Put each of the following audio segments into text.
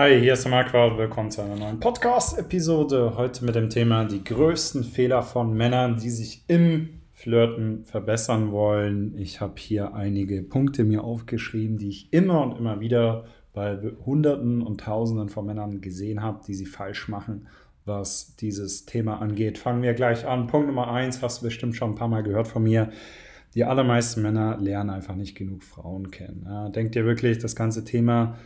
Hi, hier ist der Marquardt. Willkommen zu einer neuen Podcast-Episode. Heute mit dem Thema die größten Fehler von Männern, die sich im Flirten verbessern wollen. Ich habe hier einige Punkte mir aufgeschrieben, die ich immer und immer wieder bei Hunderten und Tausenden von Männern gesehen habe, die sie falsch machen, was dieses Thema angeht. Fangen wir gleich an. Punkt Nummer eins hast du bestimmt schon ein paar Mal gehört von mir. Die allermeisten Männer lernen einfach nicht genug Frauen kennen. Denkt ihr wirklich, das ganze Thema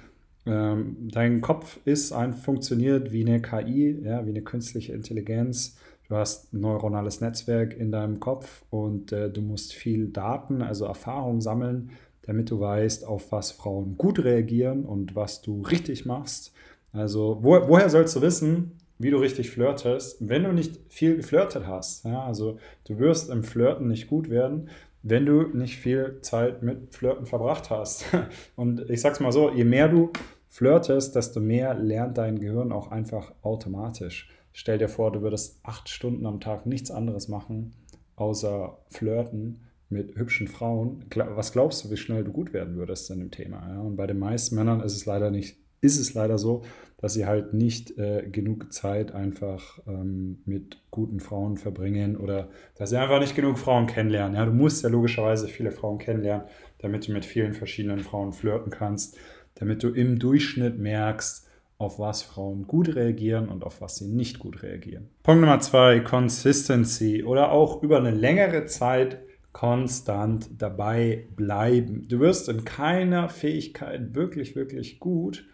ähm, dein Kopf ist ein, funktioniert wie eine KI, ja, wie eine künstliche Intelligenz. Du hast ein neuronales Netzwerk in deinem Kopf und äh, du musst viel Daten, also Erfahrung sammeln, damit du weißt, auf was Frauen gut reagieren und was du richtig machst. Also wo, woher sollst du wissen, wie du richtig flirtest, wenn du nicht viel geflirtet hast? Ja, also du wirst im Flirten nicht gut werden, wenn du nicht viel Zeit mit Flirten verbracht hast. Und ich sag's mal so, je mehr du flirtest, desto mehr lernt dein Gehirn auch einfach automatisch. Stell dir vor, du würdest acht Stunden am Tag nichts anderes machen, außer flirten mit hübschen Frauen. Was glaubst du, wie schnell du gut werden würdest in dem Thema? Ja? Und bei den meisten Männern ist es leider nicht, ist es leider so, dass sie halt nicht äh, genug Zeit einfach ähm, mit guten Frauen verbringen oder dass sie einfach nicht genug Frauen kennenlernen. Ja, du musst ja logischerweise viele Frauen kennenlernen, damit du mit vielen verschiedenen Frauen flirten kannst damit du im Durchschnitt merkst, auf was Frauen gut reagieren und auf was sie nicht gut reagieren. Punkt Nummer zwei, Consistency oder auch über eine längere Zeit konstant dabei bleiben. Du wirst in keiner Fähigkeit wirklich, wirklich gut,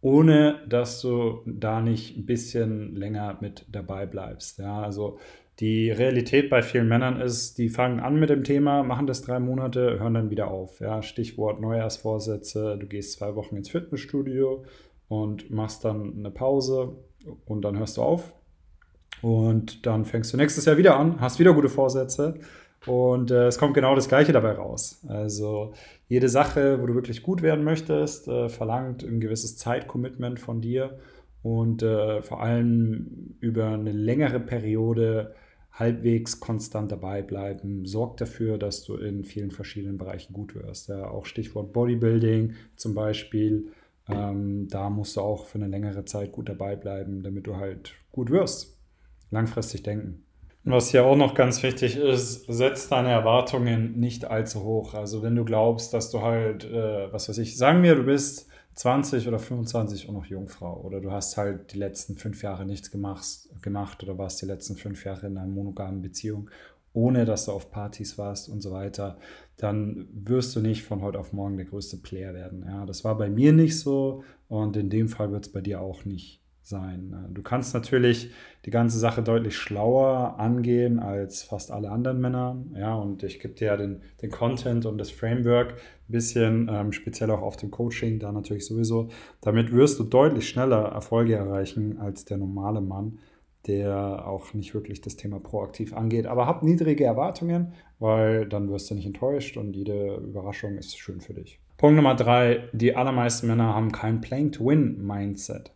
ohne dass du da nicht ein bisschen länger mit dabei bleibst. Ja, also die Realität bei vielen Männern ist, die fangen an mit dem Thema, machen das drei Monate, hören dann wieder auf. Ja, Stichwort Neujahrsvorsätze, du gehst zwei Wochen ins Fitnessstudio und machst dann eine Pause und dann hörst du auf. Und dann fängst du nächstes Jahr wieder an, hast wieder gute Vorsätze und äh, es kommt genau das Gleiche dabei raus. Also jede Sache, wo du wirklich gut werden möchtest, äh, verlangt ein gewisses Zeitcommitment von dir und äh, vor allem über eine längere Periode halbwegs konstant dabei bleiben, sorgt dafür, dass du in vielen verschiedenen Bereichen gut wirst. Ja, auch Stichwort Bodybuilding zum Beispiel. Ähm, da musst du auch für eine längere Zeit gut dabei bleiben, damit du halt gut wirst. Langfristig denken. Was hier auch noch ganz wichtig ist, setz deine Erwartungen nicht allzu hoch. Also wenn du glaubst, dass du halt, äh, was weiß ich, sagen wir, du bist 20 oder 25 und noch Jungfrau oder du hast halt die letzten fünf Jahre nichts gemacht, gemacht oder warst die letzten fünf Jahre in einer monogamen Beziehung, ohne dass du auf Partys warst und so weiter, dann wirst du nicht von heute auf morgen der größte Player werden. Ja, das war bei mir nicht so und in dem Fall wird es bei dir auch nicht sein. Ne? Du kannst natürlich die ganze Sache deutlich schlauer angehen als fast alle anderen Männer. Ja, und ich gebe dir ja den, den Content und das Framework ein bisschen, ähm, speziell auch auf dem Coaching, da natürlich sowieso. Damit wirst du deutlich schneller Erfolge erreichen als der normale Mann, der auch nicht wirklich das Thema proaktiv angeht. Aber hab niedrige Erwartungen, weil dann wirst du nicht enttäuscht und jede Überraschung ist schön für dich. Punkt Nummer drei, die allermeisten Männer haben kein Playing-to-Win-Mindset.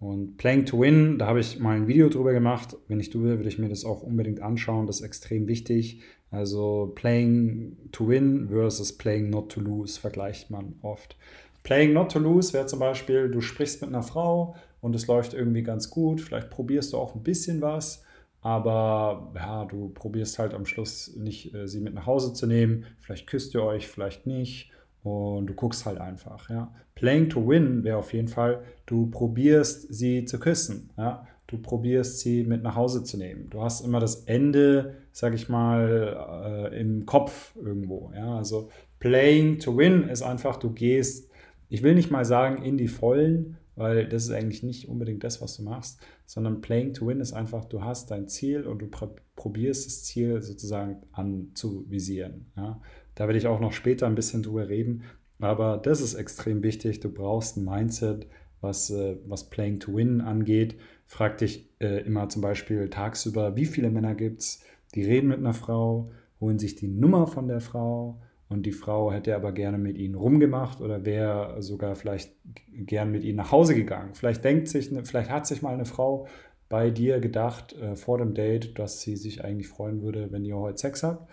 Und Playing to Win, da habe ich mal ein Video drüber gemacht. Wenn ich du will, würde ich mir das auch unbedingt anschauen. Das ist extrem wichtig. Also Playing to Win versus Playing not to lose vergleicht man oft. Playing not to lose wäre zum Beispiel, du sprichst mit einer Frau und es läuft irgendwie ganz gut. Vielleicht probierst du auch ein bisschen was, aber ja, du probierst halt am Schluss nicht, äh, sie mit nach Hause zu nehmen. Vielleicht küsst ihr euch, vielleicht nicht und du guckst halt einfach. Ja. Playing to win wäre auf jeden Fall, du probierst sie zu küssen. Ja. Du probierst sie mit nach Hause zu nehmen. Du hast immer das Ende, sag ich mal, äh, im Kopf irgendwo. Ja. Also playing to win ist einfach, du gehst, ich will nicht mal sagen in die Vollen, weil das ist eigentlich nicht unbedingt das, was du machst, sondern playing to win ist einfach, du hast dein Ziel und du probierst das Ziel sozusagen anzuvisieren. Ja. Da werde ich auch noch später ein bisschen drüber reden. Aber das ist extrem wichtig. Du brauchst ein Mindset, was, äh, was Playing to Win angeht. Frag dich äh, immer zum Beispiel tagsüber, wie viele Männer gibt es, die reden mit einer Frau, holen sich die Nummer von der Frau und die Frau hätte aber gerne mit ihnen rumgemacht oder wäre sogar vielleicht gern mit ihnen nach Hause gegangen. Vielleicht denkt sich, vielleicht hat sich mal eine Frau bei dir gedacht äh, vor dem Date, dass sie sich eigentlich freuen würde, wenn ihr heute Sex habt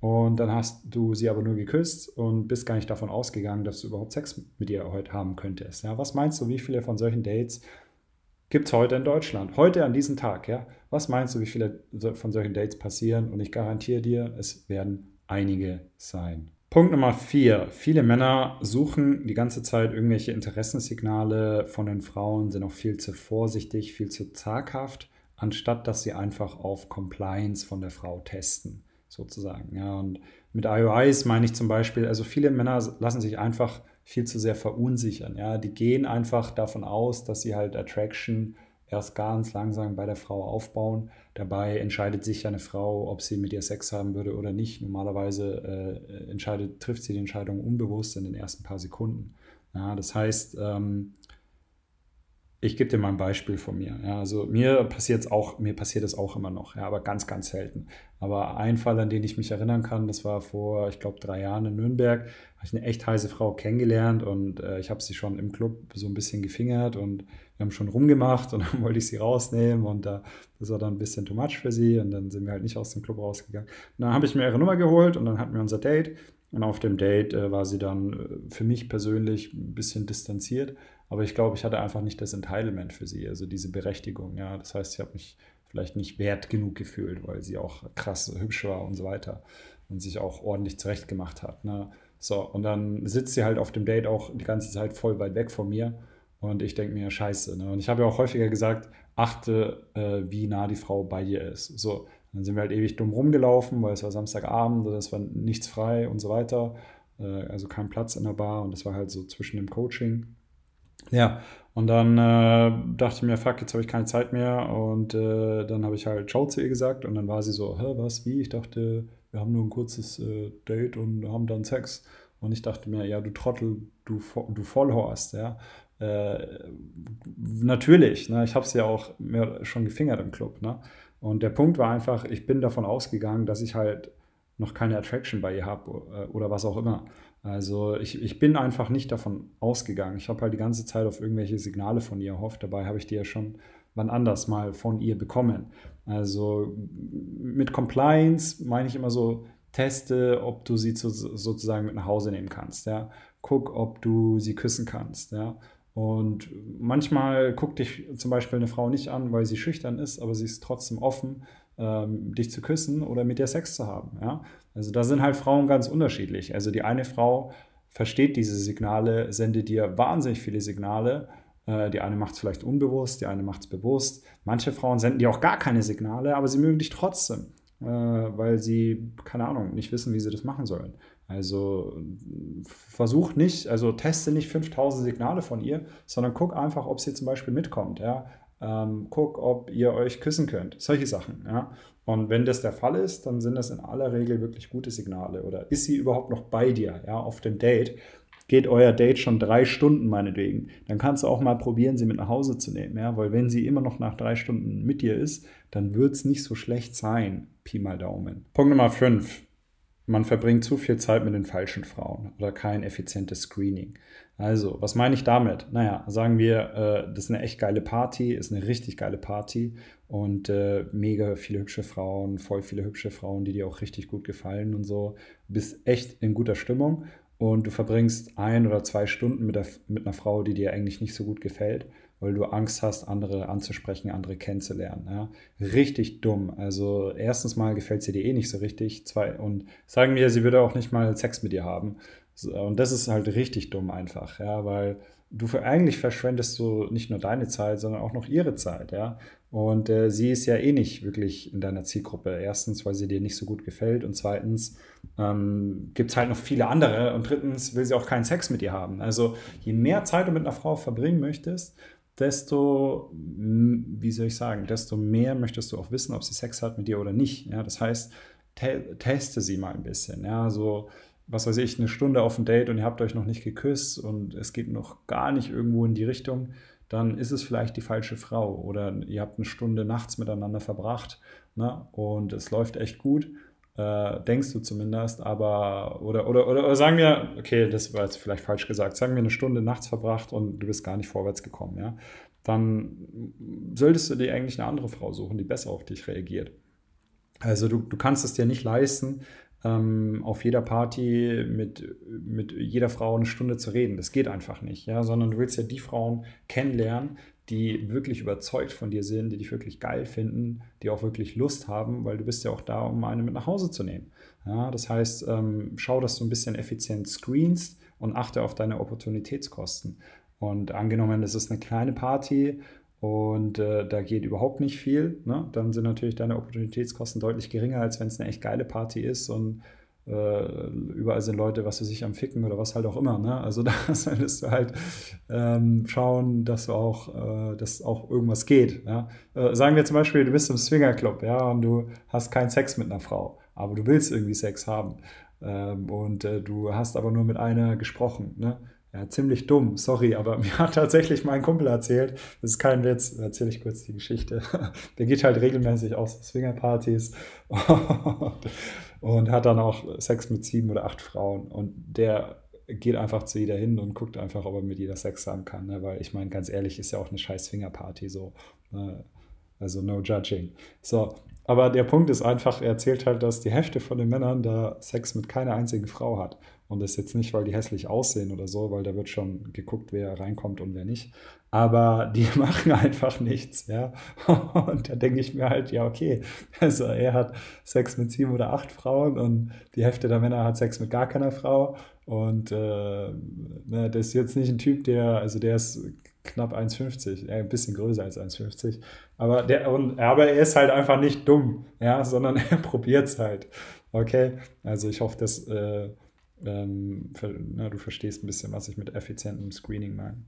und dann hast du sie aber nur geküsst und bist gar nicht davon ausgegangen, dass du überhaupt Sex mit ihr heute haben könntest. Ja, was meinst du, wie viele von solchen Dates gibt es heute in Deutschland? Heute an diesem Tag, ja? Was meinst du, wie viele von solchen Dates passieren? Und ich garantiere dir, es werden einige sein. Punkt Nummer vier. Viele Männer suchen die ganze Zeit irgendwelche Interessenssignale von den Frauen, sind auch viel zu vorsichtig, viel zu zaghaft, anstatt dass sie einfach auf Compliance von der Frau testen sozusagen. Ja, und mit IOIs meine ich zum Beispiel, also viele Männer lassen sich einfach viel zu sehr verunsichern. Ja, die gehen einfach davon aus, dass sie halt Attraction erst ganz langsam bei der Frau aufbauen. Dabei entscheidet sich eine Frau, ob sie mit ihr Sex haben würde oder nicht. Normalerweise äh, entscheidet, trifft sie die Entscheidung unbewusst in den ersten paar Sekunden. Ja, das heißt, ähm, ich gebe dir mal ein Beispiel von mir. Ja, also mir passiert es auch, mir passiert es auch immer noch, ja, aber ganz, ganz selten. Aber ein Fall, an den ich mich erinnern kann, das war vor, ich glaube, drei Jahren in Nürnberg, habe ich eine echt heiße Frau kennengelernt und äh, ich habe sie schon im Club so ein bisschen gefingert und wir haben schon rumgemacht und dann wollte ich sie rausnehmen und äh, das war dann ein bisschen too much für sie und dann sind wir halt nicht aus dem Club rausgegangen. Und dann habe ich mir ihre Nummer geholt und dann hatten wir unser Date und auf dem Date äh, war sie dann äh, für mich persönlich ein bisschen distanziert aber ich glaube, ich hatte einfach nicht das Entitlement für sie, also diese Berechtigung. Ja, das heißt, ich habe mich vielleicht nicht wert genug gefühlt, weil sie auch krass hübsch war und so weiter und sich auch ordentlich zurechtgemacht hat. Ne? So, und dann sitzt sie halt auf dem Date auch die ganze Zeit voll weit weg von mir. Und ich denke mir, scheiße. Ne? Und ich habe ja auch häufiger gesagt, achte, äh, wie nah die Frau bei dir ist. So, dann sind wir halt ewig dumm rumgelaufen, weil es war Samstagabend, es war nichts frei und so weiter. Äh, also kein Platz in der Bar und das war halt so zwischen dem Coaching ja, und dann äh, dachte ich mir, fuck, jetzt habe ich keine Zeit mehr. Und äh, dann habe ich halt Ciao zu ihr gesagt. Und dann war sie so, hä, was, wie? Ich dachte, wir haben nur ein kurzes äh, Date und haben dann Sex. Und ich dachte mir, ja, du Trottel, du, du Vollhorst, ja. Äh, natürlich, ne, ich habe es ja auch mir schon gefingert im Club. Ne? Und der Punkt war einfach, ich bin davon ausgegangen, dass ich halt noch keine Attraction bei ihr habe äh, oder was auch immer. Also ich, ich bin einfach nicht davon ausgegangen. Ich habe halt die ganze Zeit auf irgendwelche Signale von ihr erhofft. Dabei habe ich die ja schon wann anders mal von ihr bekommen. Also mit Compliance meine ich immer so, teste, ob du sie zu, sozusagen mit nach Hause nehmen kannst. Ja? Guck, ob du sie küssen kannst. Ja? Und manchmal guckt dich zum Beispiel eine Frau nicht an, weil sie schüchtern ist, aber sie ist trotzdem offen, ähm, dich zu küssen oder mit dir Sex zu haben. Ja? Also da sind halt Frauen ganz unterschiedlich. Also die eine Frau versteht diese Signale, sendet dir wahnsinnig viele Signale. Äh, die eine macht es vielleicht unbewusst, die eine macht es bewusst. Manche Frauen senden dir auch gar keine Signale, aber sie mögen dich trotzdem, äh, weil sie, keine Ahnung, nicht wissen, wie sie das machen sollen. Also versuch nicht, also teste nicht 5000 Signale von ihr, sondern guck einfach, ob sie zum Beispiel mitkommt. Ja? Ähm, guck, ob ihr euch küssen könnt. Solche Sachen. Ja? Und wenn das der Fall ist, dann sind das in aller Regel wirklich gute Signale. Oder ist sie überhaupt noch bei dir, ja, auf dem Date? Geht euer Date schon drei Stunden meinetwegen, dann kannst du auch mal probieren, sie mit nach Hause zu nehmen, ja, weil wenn sie immer noch nach drei Stunden mit dir ist, dann wird es nicht so schlecht sein. Pi mal Daumen. Punkt Nummer 5 man verbringt zu viel Zeit mit den falschen Frauen oder kein effizientes Screening. Also, was meine ich damit? Naja, sagen wir, äh, das ist eine echt geile Party, ist eine richtig geile Party und äh, mega viele hübsche Frauen, voll viele hübsche Frauen, die dir auch richtig gut gefallen und so. Du bist echt in guter Stimmung und du verbringst ein oder zwei Stunden mit, der, mit einer Frau, die dir eigentlich nicht so gut gefällt weil du Angst hast, andere anzusprechen, andere kennenzulernen. Ja? Richtig dumm. Also erstens mal gefällt sie dir eh nicht so richtig. Zwei, und sagen wir, sie würde auch nicht mal Sex mit dir haben. Und das ist halt richtig dumm einfach, ja, weil du für, eigentlich verschwendest du nicht nur deine Zeit, sondern auch noch ihre Zeit, ja. Und äh, sie ist ja eh nicht wirklich in deiner Zielgruppe. Erstens, weil sie dir nicht so gut gefällt und zweitens ähm, gibt es halt noch viele andere und drittens will sie auch keinen Sex mit dir haben. Also je mehr Zeit du mit einer Frau verbringen möchtest, desto, wie soll ich sagen, desto mehr möchtest du auch wissen, ob sie Sex hat mit dir oder nicht. Ja, das heißt, te teste sie mal ein bisschen. Ja, so, was weiß ich, eine Stunde auf ein Date und ihr habt euch noch nicht geküsst und es geht noch gar nicht irgendwo in die Richtung, dann ist es vielleicht die falsche Frau oder ihr habt eine Stunde nachts miteinander verbracht ne, und es läuft echt gut äh, denkst du zumindest, aber, oder, oder, oder, oder, sagen wir, okay, das war jetzt vielleicht falsch gesagt, sagen wir eine Stunde nachts verbracht und du bist gar nicht vorwärts gekommen, ja, dann solltest du dir eigentlich eine andere Frau suchen, die besser auf dich reagiert. Also du, du kannst es dir nicht leisten, ähm, auf jeder Party mit, mit jeder Frau eine Stunde zu reden. Das geht einfach nicht, ja, sondern du willst ja die Frauen kennenlernen, die wirklich überzeugt von dir sind, die dich wirklich geil finden, die auch wirklich Lust haben, weil du bist ja auch da, um eine mit nach Hause zu nehmen. Ja, das heißt, ähm, schau, dass du ein bisschen effizient screenst und achte auf deine Opportunitätskosten. Und angenommen, es ist eine kleine Party und äh, da geht überhaupt nicht viel, ne? dann sind natürlich deine Opportunitätskosten deutlich geringer, als wenn es eine echt geile Party ist und überall sind Leute, was sie sich am Ficken oder was halt auch immer. Ne? Also da solltest du halt ähm, schauen, dass du auch, äh, dass auch irgendwas geht. Ja? Äh, sagen wir zum Beispiel, du bist im Swingerclub, ja, und du hast keinen Sex mit einer Frau, aber du willst irgendwie Sex haben. Ähm, und äh, du hast aber nur mit einer gesprochen. Ne? Ja, ziemlich dumm, sorry, aber mir hat tatsächlich mein Kumpel erzählt, das ist kein Witz, erzähle ich kurz die Geschichte. Der geht halt regelmäßig aus Swingerpartys und, und hat dann auch Sex mit sieben oder acht Frauen. Und der geht einfach zu jeder hin und guckt einfach, ob er mit jeder Sex haben kann. Ne? Weil ich meine, ganz ehrlich, ist ja auch eine scheiß Swingerparty so. Ne? Also no judging. So, aber der Punkt ist einfach, er erzählt halt, dass die Hälfte von den Männern da Sex mit keiner einzigen Frau hat. Und das jetzt nicht, weil die hässlich aussehen oder so, weil da wird schon geguckt, wer reinkommt und wer nicht. Aber die machen einfach nichts, ja. Und da denke ich mir halt, ja, okay. Also er hat Sex mit sieben oder acht Frauen und die Hälfte der Männer hat Sex mit gar keiner Frau. Und äh, ne, das ist jetzt nicht ein Typ, der, also der ist knapp 1,50, äh, ein bisschen größer als 1,50. Aber, der, und, aber er ist halt einfach nicht dumm, ja, sondern er probiert es halt. Okay, also ich hoffe, dass äh, ähm, für, na, du verstehst ein bisschen, was ich mit effizientem Screening meine.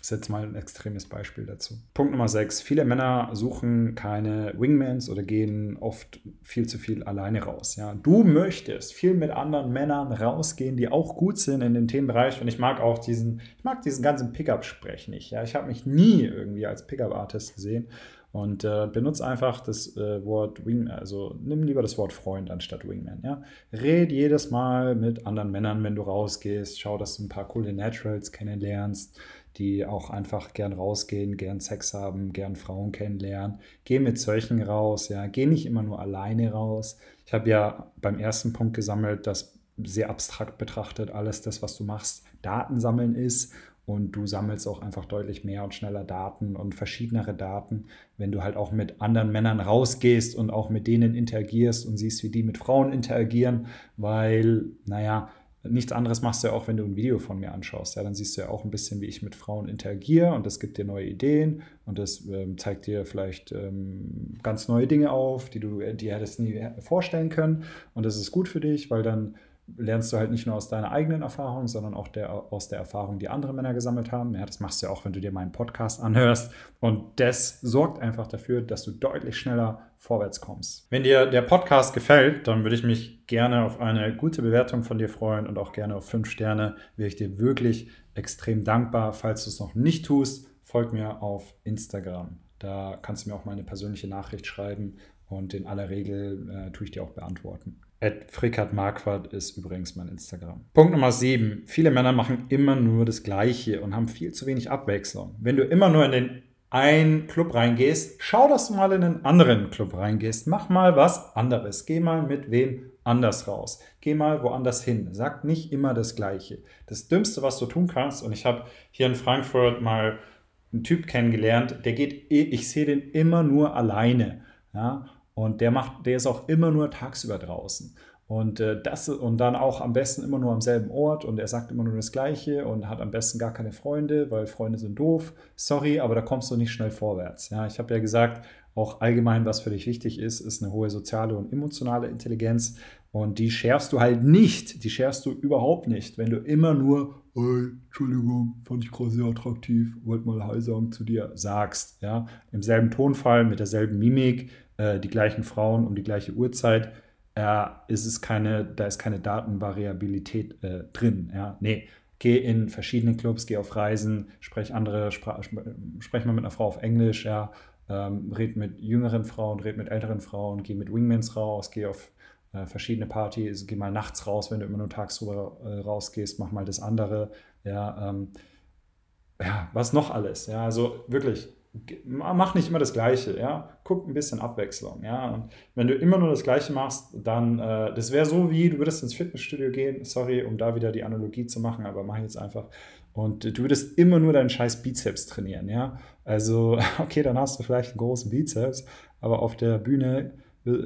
Das ist jetzt mal ein extremes Beispiel dazu. Punkt Nummer 6. Viele Männer suchen keine Wingmans oder gehen oft viel zu viel alleine raus. Ja? Du möchtest viel mit anderen Männern rausgehen, die auch gut sind in dem Themenbereich. Und ich mag auch diesen, ich mag diesen ganzen Pickup-Sprech nicht. Ja? Ich habe mich nie irgendwie als Pickup-Artist gesehen. Und äh, benutze einfach das äh, Wort Wingman, also nimm lieber das Wort Freund anstatt Wingman. Ja? Red jedes Mal mit anderen Männern, wenn du rausgehst. Schau, dass du ein paar coole Naturals kennenlernst, die auch einfach gern rausgehen, gern Sex haben, gern Frauen kennenlernen. Geh mit solchen raus, ja. Geh nicht immer nur alleine raus. Ich habe ja beim ersten Punkt gesammelt, dass sehr abstrakt betrachtet alles das, was du machst, Daten sammeln ist und du sammelst auch einfach deutlich mehr und schneller Daten und verschiedenere Daten, wenn du halt auch mit anderen Männern rausgehst und auch mit denen interagierst und siehst, wie die mit Frauen interagieren, weil, naja, nichts anderes machst du ja auch, wenn du ein Video von mir anschaust. Ja, dann siehst du ja auch ein bisschen, wie ich mit Frauen interagiere und das gibt dir neue Ideen und das ähm, zeigt dir vielleicht ähm, ganz neue Dinge auf, die du dir hättest nie vorstellen können und das ist gut für dich, weil dann lernst du halt nicht nur aus deiner eigenen Erfahrung, sondern auch der, aus der Erfahrung, die andere Männer gesammelt haben. Ja, das machst du ja auch, wenn du dir meinen Podcast anhörst. Und das sorgt einfach dafür, dass du deutlich schneller vorwärts kommst. Wenn dir der Podcast gefällt, dann würde ich mich gerne auf eine gute Bewertung von dir freuen und auch gerne auf fünf Sterne. Wäre ich dir wirklich extrem dankbar. Falls du es noch nicht tust, folg mir auf Instagram. Da kannst du mir auch mal eine persönliche Nachricht schreiben und in aller Regel äh, tue ich dir auch beantworten. Ed Frickert Marquardt ist übrigens mein Instagram. Punkt Nummer 7. Viele Männer machen immer nur das Gleiche und haben viel zu wenig Abwechslung. Wenn du immer nur in den einen Club reingehst, schau, dass du mal in einen anderen Club reingehst. Mach mal was anderes. Geh mal mit wem anders raus. Geh mal woanders hin. Sag nicht immer das Gleiche. Das Dümmste, was du tun kannst, und ich habe hier in Frankfurt mal einen Typ kennengelernt, der geht, ich sehe den immer nur alleine. Ja? Und der macht, der ist auch immer nur tagsüber draußen. Und äh, das und dann auch am besten immer nur am selben Ort und er sagt immer nur das Gleiche und hat am besten gar keine Freunde, weil Freunde sind doof. Sorry, aber da kommst du nicht schnell vorwärts. Ja, ich habe ja gesagt, auch allgemein, was für dich wichtig ist, ist eine hohe soziale und emotionale Intelligenz. Und die schärfst du halt nicht. Die schärfst du überhaupt nicht, wenn du immer nur, hey, Entschuldigung, fand ich gerade sehr attraktiv, wollte mal Hi sagen zu dir, sagst. Ja, im selben Tonfall, mit derselben Mimik, äh, die gleichen Frauen um die gleiche Uhrzeit, äh, ist es keine, da ist keine Datenvariabilität äh, drin. Ja? Nee, geh in verschiedene Clubs, geh auf Reisen, sprech andere, Spra sprech mal mit einer Frau auf Englisch, ja, ähm, red mit jüngeren Frauen, red mit älteren Frauen, geh mit Wingmans raus, geh auf äh, verschiedene Partys, geh mal nachts raus, wenn du immer nur tagsüber äh, rausgehst, mach mal das andere, ja, ähm, ja, was noch alles, ja, also wirklich, mach nicht immer das Gleiche, ja. Guck ein bisschen Abwechslung, ja. Und wenn du immer nur das Gleiche machst, dann, äh, das wäre so wie, du würdest ins Fitnessstudio gehen, sorry, um da wieder die Analogie zu machen, aber mach jetzt einfach. Und du würdest immer nur deinen scheiß Bizeps trainieren, ja. Also, okay, dann hast du vielleicht einen großen Bizeps, aber auf der Bühne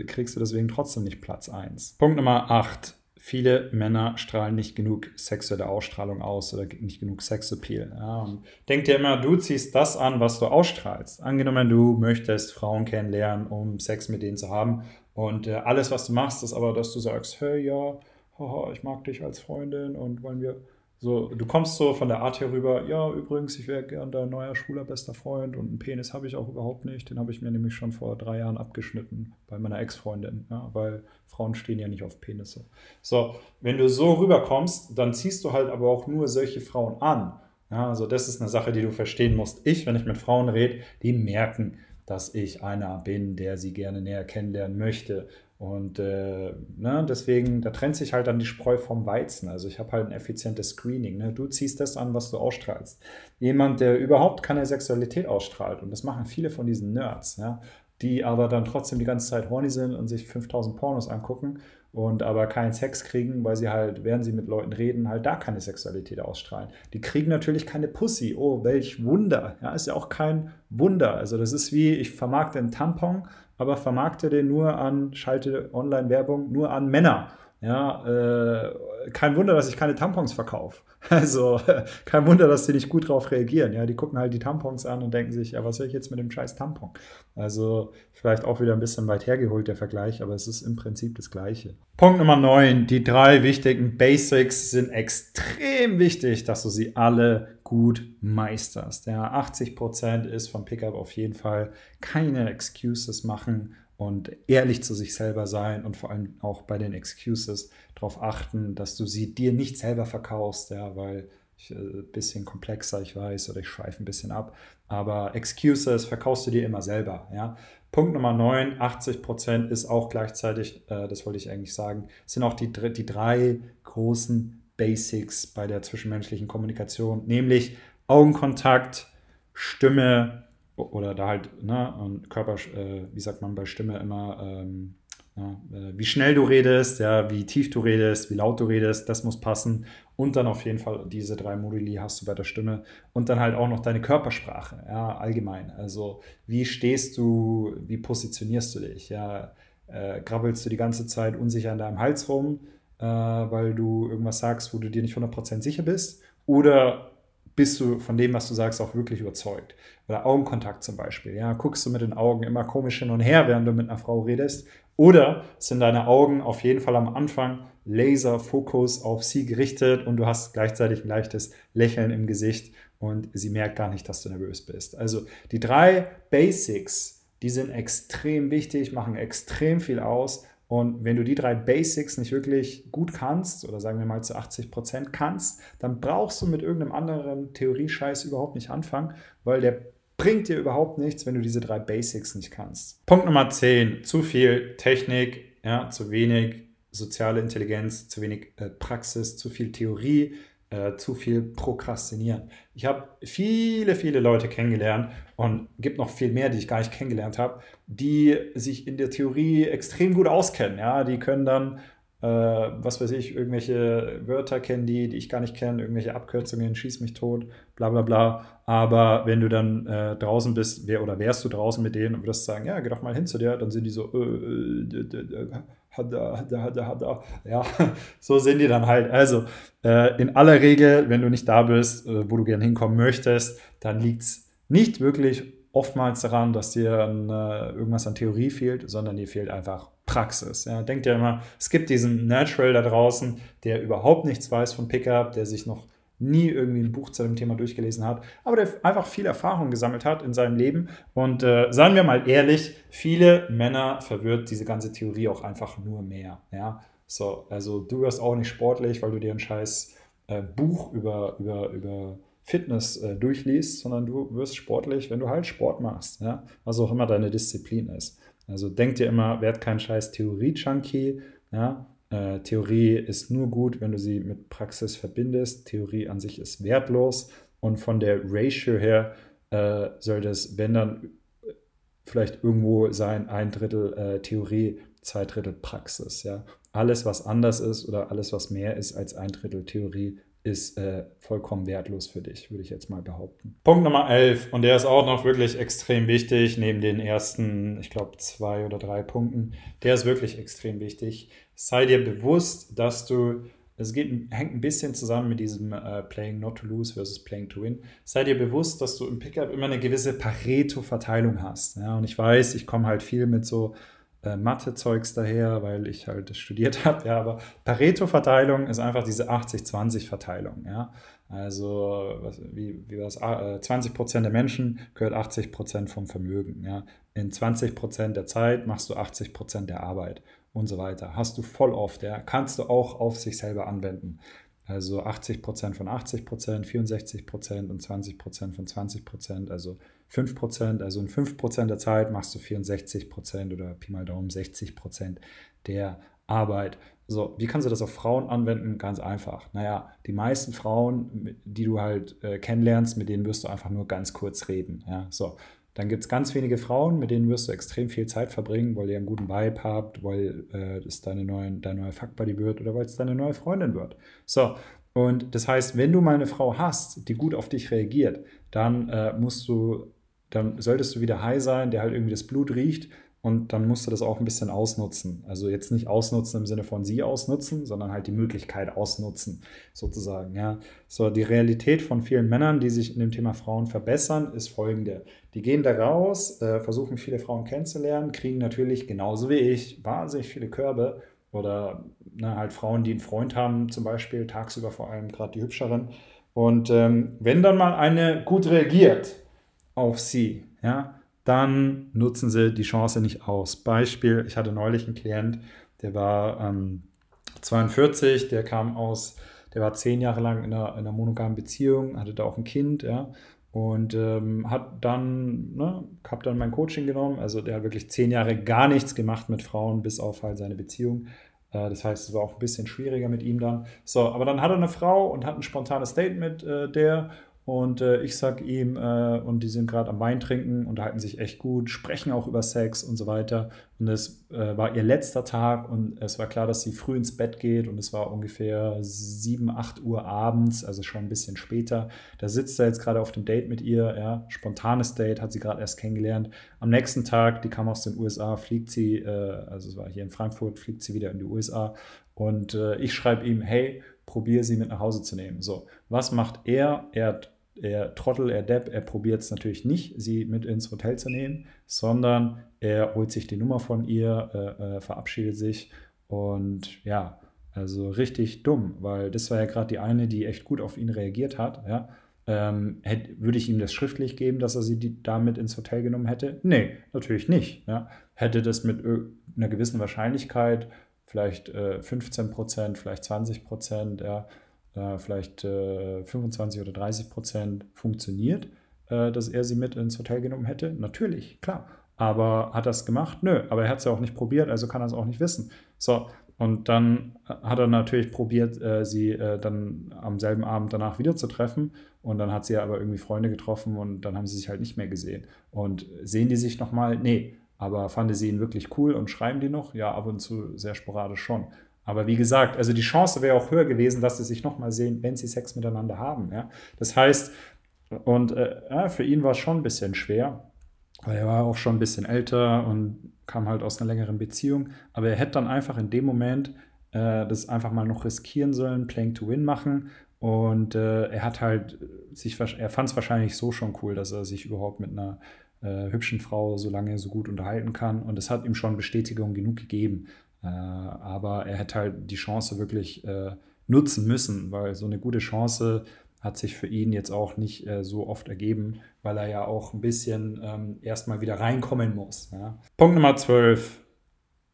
kriegst du deswegen trotzdem nicht Platz 1. Punkt Nummer 8 viele Männer strahlen nicht genug sexuelle Ausstrahlung aus oder nicht genug Sexappeal. Ja, denk dir immer, du ziehst das an, was du ausstrahlst. Angenommen, du möchtest Frauen kennenlernen, um Sex mit denen zu haben und äh, alles, was du machst, ist aber, dass du sagst, hey, ja, haha, ich mag dich als Freundin und wollen wir so, du kommst so von der Art hier rüber, ja, übrigens, ich wäre gern dein neuer schwuler bester Freund und einen Penis habe ich auch überhaupt nicht. Den habe ich mir nämlich schon vor drei Jahren abgeschnitten bei meiner Ex-Freundin, ja, weil Frauen stehen ja nicht auf Penisse. So, wenn du so rüberkommst, dann ziehst du halt aber auch nur solche Frauen an. Ja, also das ist eine Sache, die du verstehen musst. Ich, wenn ich mit Frauen rede, die merken, dass ich einer bin, der sie gerne näher kennenlernen möchte. Und äh, ne, deswegen, da trennt sich halt dann die Spreu vom Weizen. Also ich habe halt ein effizientes Screening. Ne? Du ziehst das an, was du ausstrahlst. Jemand, der überhaupt keine Sexualität ausstrahlt, und das machen viele von diesen Nerds, ja, die aber dann trotzdem die ganze Zeit horny sind und sich 5000 Pornos angucken und aber keinen Sex kriegen, weil sie halt, während sie mit Leuten reden, halt da keine Sexualität ausstrahlen. Die kriegen natürlich keine Pussy. Oh, welch Wunder. Ja, ist ja auch kein Wunder. Also das ist wie, ich vermarkte einen Tampon, aber vermarkte den nur an, schalte Online-Werbung nur an Männer. Ja, äh, kein Wunder, dass ich keine Tampons verkaufe. Also kein Wunder, dass die nicht gut darauf reagieren. Ja, die gucken halt die Tampons an und denken sich, ja, was soll ich jetzt mit dem scheiß Tampon? Also vielleicht auch wieder ein bisschen weit hergeholt der Vergleich, aber es ist im Prinzip das Gleiche. Punkt Nummer 9. Die drei wichtigen Basics sind extrem wichtig, dass du sie alle gut meisterst. Ja, 80% ist vom Pickup auf jeden Fall keine Excuses machen und ehrlich zu sich selber sein und vor allem auch bei den Excuses darauf achten, dass du sie dir nicht selber verkaufst, ja, weil ich, äh, bisschen komplexer, ich weiß, oder ich schweife ein bisschen ab, aber Excuses verkaufst du dir immer selber, ja. Punkt Nummer 9, 80 Prozent ist auch gleichzeitig, äh, das wollte ich eigentlich sagen, sind auch die, die drei großen Basics bei der zwischenmenschlichen Kommunikation, nämlich Augenkontakt, Stimme oder da halt, ne, und Körper, äh, wie sagt man bei Stimme immer, ähm, ja, äh, wie schnell du redest, ja, wie tief du redest, wie laut du redest, das muss passen. Und dann auf jeden Fall diese drei Moduli hast du bei der Stimme. Und dann halt auch noch deine Körpersprache, ja, allgemein. Also wie stehst du, wie positionierst du dich, ja, äh, krabbelst du die ganze Zeit unsicher in deinem Hals rum, äh, weil du irgendwas sagst, wo du dir nicht 100% sicher bist? Oder bist du von dem, was du sagst, auch wirklich überzeugt. Oder Augenkontakt zum Beispiel. Ja, guckst du mit den Augen immer komisch hin und her, während du mit einer Frau redest. Oder sind deine Augen auf jeden Fall am Anfang Laserfokus auf sie gerichtet und du hast gleichzeitig ein leichtes Lächeln im Gesicht und sie merkt gar nicht, dass du nervös bist. Also die drei Basics, die sind extrem wichtig, machen extrem viel aus und wenn du die drei Basics nicht wirklich gut kannst, oder sagen wir mal zu 80 Prozent kannst, dann brauchst du mit irgendeinem anderen Theoriescheiß überhaupt nicht anfangen, weil der bringt dir überhaupt nichts, wenn du diese drei Basics nicht kannst. Punkt Nummer 10, zu viel Technik, ja, zu wenig soziale Intelligenz, zu wenig äh, Praxis, zu viel Theorie, äh, zu viel Prokrastinieren. Ich habe viele, viele Leute kennengelernt und gibt noch viel mehr, die ich gar nicht kennengelernt habe, die sich in der Theorie extrem gut auskennen. Ja, die können dann äh, was weiß ich, irgendwelche Wörter kennen die, die ich gar nicht kenne, irgendwelche Abkürzungen, schieß mich tot, bla bla bla. Aber wenn du dann äh, draußen bist, wer, oder wärst du draußen mit denen und würdest sagen, ja, geh doch mal hin zu dir, dann sind die so, äh, äh, hada, hada, hada, hada. ja, so sind die dann halt. Also äh, in aller Regel, wenn du nicht da bist, äh, wo du gerne hinkommen möchtest, dann liegt es nicht wirklich oftmals daran, dass dir äh, irgendwas an Theorie fehlt, sondern dir fehlt einfach Praxis. Ja. Denkt ja immer, es gibt diesen Natural da draußen, der überhaupt nichts weiß von Pickup, der sich noch nie irgendwie ein Buch zu dem Thema durchgelesen hat, aber der einfach viel Erfahrung gesammelt hat in seinem Leben. Und äh, seien wir mal ehrlich, viele Männer verwirrt diese ganze Theorie auch einfach nur mehr. Ja? So, also du wirst auch nicht sportlich, weil du dir ein scheiß äh, Buch über, über, über Fitness äh, durchliest, sondern du wirst sportlich, wenn du halt Sport machst, ja? was auch immer deine Disziplin ist. Also denk dir immer, werd kein scheiß Theorie-Junkie. Ja? Äh, Theorie ist nur gut, wenn du sie mit Praxis verbindest. Theorie an sich ist wertlos und von der Ratio her, äh, sollte es, wenn dann, vielleicht irgendwo sein, ein Drittel äh, Theorie, zwei Drittel Praxis. Ja? Alles, was anders ist oder alles, was mehr ist als ein Drittel Theorie, ist äh, vollkommen wertlos für dich, würde ich jetzt mal behaupten. Punkt Nummer 11, und der ist auch noch wirklich extrem wichtig, neben den ersten, ich glaube, zwei oder drei Punkten. Der ist wirklich extrem wichtig. Sei dir bewusst, dass du, es geht, hängt ein bisschen zusammen mit diesem äh, Playing not to lose versus Playing to win. Sei dir bewusst, dass du im Pickup immer eine gewisse Pareto-Verteilung hast. Ja? Und ich weiß, ich komme halt viel mit so äh, Mathe-Zeugs daher, weil ich halt studiert habe. Ja, aber Pareto-Verteilung ist einfach diese 80-20-Verteilung. Ja, also was, wie, wie das? Äh, 20 Prozent der Menschen gehört 80 Prozent vom Vermögen. Ja, in 20 Prozent der Zeit machst du 80 Prozent der Arbeit und so weiter. Hast du voll oft. Ja, kannst du auch auf sich selber anwenden. Also 80 Prozent von 80 Prozent, 64 Prozent und 20 Prozent von 20 Prozent. Also 5%, also in 5% der Zeit machst du 64% oder Pi mal Daumen 60% der Arbeit. So, wie kannst du das auf Frauen anwenden? Ganz einfach. Naja, die meisten Frauen, die du halt äh, kennenlernst, mit denen wirst du einfach nur ganz kurz reden. Ja, so. Dann gibt es ganz wenige Frauen, mit denen wirst du extrem viel Zeit verbringen, weil ihr einen guten Vibe habt, weil äh, es deine neue, dein neuer Fuckbuddy wird oder weil es deine neue Freundin wird. So, und das heißt, wenn du mal eine Frau hast, die gut auf dich reagiert, dann äh, musst du dann solltest du wieder high sein, der halt irgendwie das Blut riecht und dann musst du das auch ein bisschen ausnutzen. Also jetzt nicht ausnutzen im Sinne von sie ausnutzen, sondern halt die Möglichkeit ausnutzen, sozusagen. Ja. So, die Realität von vielen Männern, die sich in dem Thema Frauen verbessern, ist folgende. Die gehen da raus, äh, versuchen viele Frauen kennenzulernen, kriegen natürlich genauso wie ich wahnsinnig viele Körbe oder ne, halt Frauen, die einen Freund haben, zum Beispiel, tagsüber vor allem gerade die hübscheren. Und ähm, wenn dann mal eine gut reagiert, auf sie, ja, dann nutzen sie die Chance nicht aus. Beispiel, ich hatte neulich einen Klient, der war ähm, 42, der kam aus, der war zehn Jahre lang in einer, in einer monogamen Beziehung, hatte da auch ein Kind, ja, und ähm, hat dann, ne, hab dann mein Coaching genommen. Also der hat wirklich zehn Jahre gar nichts gemacht mit Frauen, bis auf halt seine Beziehung. Äh, das heißt, es war auch ein bisschen schwieriger mit ihm dann. So, aber dann hat er eine Frau und hat ein spontanes Date mit äh, der und äh, ich sag ihm, äh, und die sind gerade am Wein trinken, unterhalten sich echt gut, sprechen auch über Sex und so weiter. Und es äh, war ihr letzter Tag und es war klar, dass sie früh ins Bett geht und es war ungefähr 7, 8 Uhr abends, also schon ein bisschen später. Da sitzt er jetzt gerade auf dem Date mit ihr, ja, spontanes Date, hat sie gerade erst kennengelernt. Am nächsten Tag, die kam aus den USA, fliegt sie, äh, also es war hier in Frankfurt, fliegt sie wieder in die USA. Und äh, ich schreibe ihm, hey, probiere sie mit nach Hause zu nehmen. So, was macht er? Er hat er Trottel, er Depp, er probiert es natürlich nicht, sie mit ins Hotel zu nehmen, sondern er holt sich die Nummer von ihr, äh, äh, verabschiedet sich und ja, also richtig dumm, weil das war ja gerade die eine, die echt gut auf ihn reagiert hat, ja. Ähm, hätte, würde ich ihm das schriftlich geben, dass er sie die, damit ins Hotel genommen hätte? Nee, natürlich nicht. Ja. Hätte das mit einer gewissen Wahrscheinlichkeit, vielleicht äh, 15 Prozent, vielleicht 20 Prozent, ja, äh, vielleicht äh, 25 oder 30 Prozent funktioniert, äh, dass er sie mit ins Hotel genommen hätte? Natürlich, klar. Aber hat er es gemacht? Nö, aber er hat es ja auch nicht probiert, also kann er es auch nicht wissen. So, und dann hat er natürlich probiert, äh, sie äh, dann am selben Abend danach wieder zu treffen. Und dann hat sie aber irgendwie Freunde getroffen und dann haben sie sich halt nicht mehr gesehen. Und sehen die sich nochmal? Nee. Aber fanden sie ihn wirklich cool und schreiben die noch? Ja, ab und zu sehr sporadisch schon. Aber wie gesagt, also die Chance wäre auch höher gewesen, dass sie sich nochmal sehen, wenn sie Sex miteinander haben. Ja? Das heißt, und äh, für ihn war es schon ein bisschen schwer, weil er war auch schon ein bisschen älter und kam halt aus einer längeren Beziehung. Aber er hätte dann einfach in dem Moment äh, das einfach mal noch riskieren sollen, Playing to Win machen. Und äh, er hat halt sich, er fand es wahrscheinlich so schon cool, dass er sich überhaupt mit einer äh, hübschen Frau so lange so gut unterhalten kann. Und es hat ihm schon Bestätigung genug gegeben. Äh, aber er hätte halt die Chance wirklich äh, nutzen müssen, weil so eine gute Chance hat sich für ihn jetzt auch nicht äh, so oft ergeben, weil er ja auch ein bisschen ähm, erstmal wieder reinkommen muss. Ja. Punkt Nummer 12.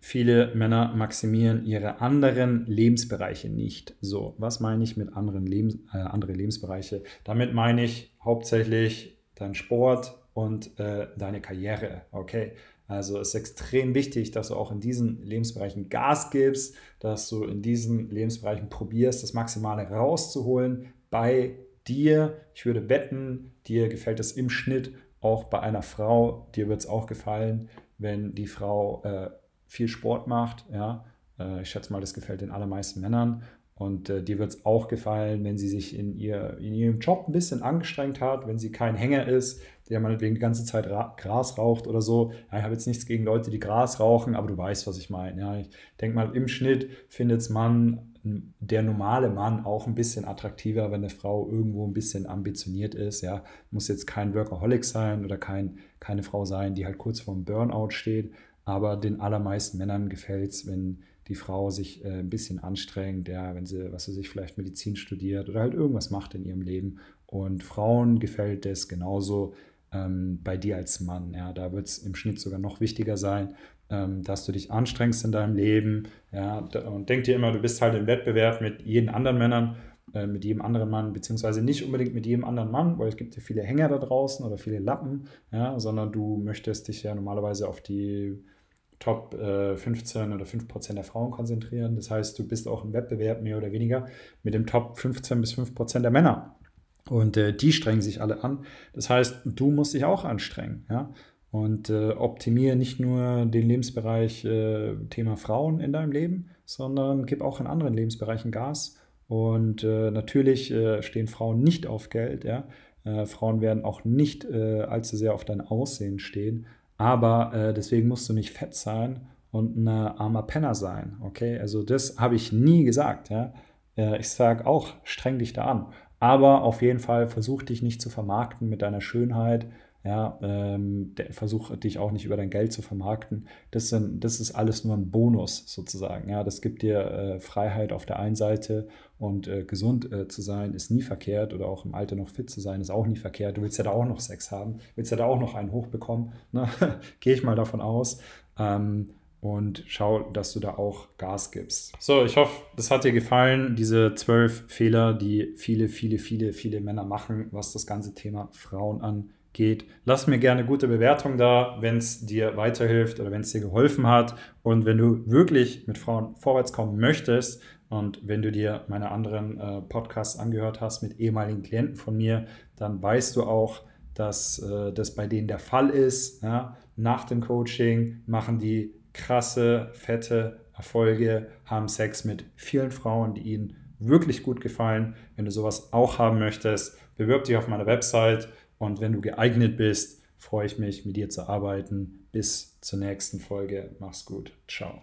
Viele Männer maximieren ihre anderen Lebensbereiche nicht. So, was meine ich mit anderen Lebens äh, andere Lebensbereiche? Damit meine ich hauptsächlich dein Sport und äh, deine Karriere. Okay, also es ist extrem wichtig, dass du auch in diesen Lebensbereichen Gas gibst, dass du in diesen Lebensbereichen probierst, das Maximale rauszuholen bei dir, ich würde wetten, dir gefällt es im Schnitt auch bei einer Frau, dir wird es auch gefallen, wenn die Frau äh, viel Sport macht. Ja? Äh, ich schätze mal, das gefällt den allermeisten Männern. Und äh, dir wird es auch gefallen, wenn sie sich in, ihr, in ihrem Job ein bisschen angestrengt hat, wenn sie kein Hänger ist, der meinetwegen die ganze Zeit Ra Gras raucht oder so. Ja, ich habe jetzt nichts gegen Leute, die Gras rauchen, aber du weißt, was ich meine. Ja, ich denke mal, im Schnitt findet man der normale Mann auch ein bisschen attraktiver, wenn eine Frau irgendwo ein bisschen ambitioniert ist. Ja, muss jetzt kein Workaholic sein oder kein, keine Frau sein, die halt kurz vorm Burnout steht. Aber den allermeisten Männern gefällt es, wenn die Frau sich äh, ein bisschen anstrengt, ja, wenn sie, was sie sich vielleicht Medizin studiert oder halt irgendwas macht in ihrem Leben. Und Frauen gefällt es genauso ähm, bei dir als Mann. Ja, da wird es im Schnitt sogar noch wichtiger sein, ähm, dass du dich anstrengst in deinem Leben. Ja, und denk dir immer, du bist halt im Wettbewerb mit jeden anderen Männern äh, mit jedem anderen Mann, beziehungsweise nicht unbedingt mit jedem anderen Mann, weil es gibt ja viele Hänger da draußen oder viele Lappen, ja, sondern du möchtest dich ja normalerweise auf die Top äh, 15 oder 5 Prozent der Frauen konzentrieren. Das heißt, du bist auch im Wettbewerb mehr oder weniger mit dem Top 15 bis 5 Prozent der Männer. Und äh, die strengen sich alle an. Das heißt, du musst dich auch anstrengen. Ja? Und äh, optimiere nicht nur den Lebensbereich äh, Thema Frauen in deinem Leben, sondern gib auch in anderen Lebensbereichen Gas. Und äh, natürlich äh, stehen Frauen nicht auf Geld. Ja? Frauen werden auch nicht allzu sehr auf dein Aussehen stehen, aber äh, deswegen musst du nicht fett sein und ein armer Penner sein. Okay, also das habe ich nie gesagt. Ja? Äh, ich sage auch, streng dich da an. Aber auf jeden Fall versuch dich nicht zu vermarkten mit deiner Schönheit, ja, ähm, versuch dich auch nicht über dein Geld zu vermarkten. Das, sind, das ist alles nur ein Bonus sozusagen. Ja, das gibt dir äh, Freiheit auf der einen Seite und äh, gesund äh, zu sein ist nie verkehrt oder auch im Alter noch fit zu sein ist auch nie verkehrt. Du willst ja da auch noch Sex haben, willst ja da auch noch einen hochbekommen. Ne? Gehe ich mal davon aus. Ähm, und schau, dass du da auch Gas gibst. So, ich hoffe, das hat dir gefallen, diese zwölf Fehler, die viele, viele, viele, viele Männer machen, was das ganze Thema Frauen angeht geht. Lass mir gerne gute Bewertung da, wenn es dir weiterhilft oder wenn es dir geholfen hat. Und wenn du wirklich mit Frauen vorwärts kommen möchtest und wenn du dir meine anderen äh, Podcasts angehört hast mit ehemaligen Klienten von mir, dann weißt du auch, dass äh, das bei denen der Fall ist. Ja? Nach dem Coaching machen die krasse, fette Erfolge, haben Sex mit vielen Frauen, die ihnen wirklich gut gefallen. Wenn du sowas auch haben möchtest, bewirb dich auf meiner Website und wenn du geeignet bist, freue ich mich, mit dir zu arbeiten. Bis zur nächsten Folge. Mach's gut. Ciao.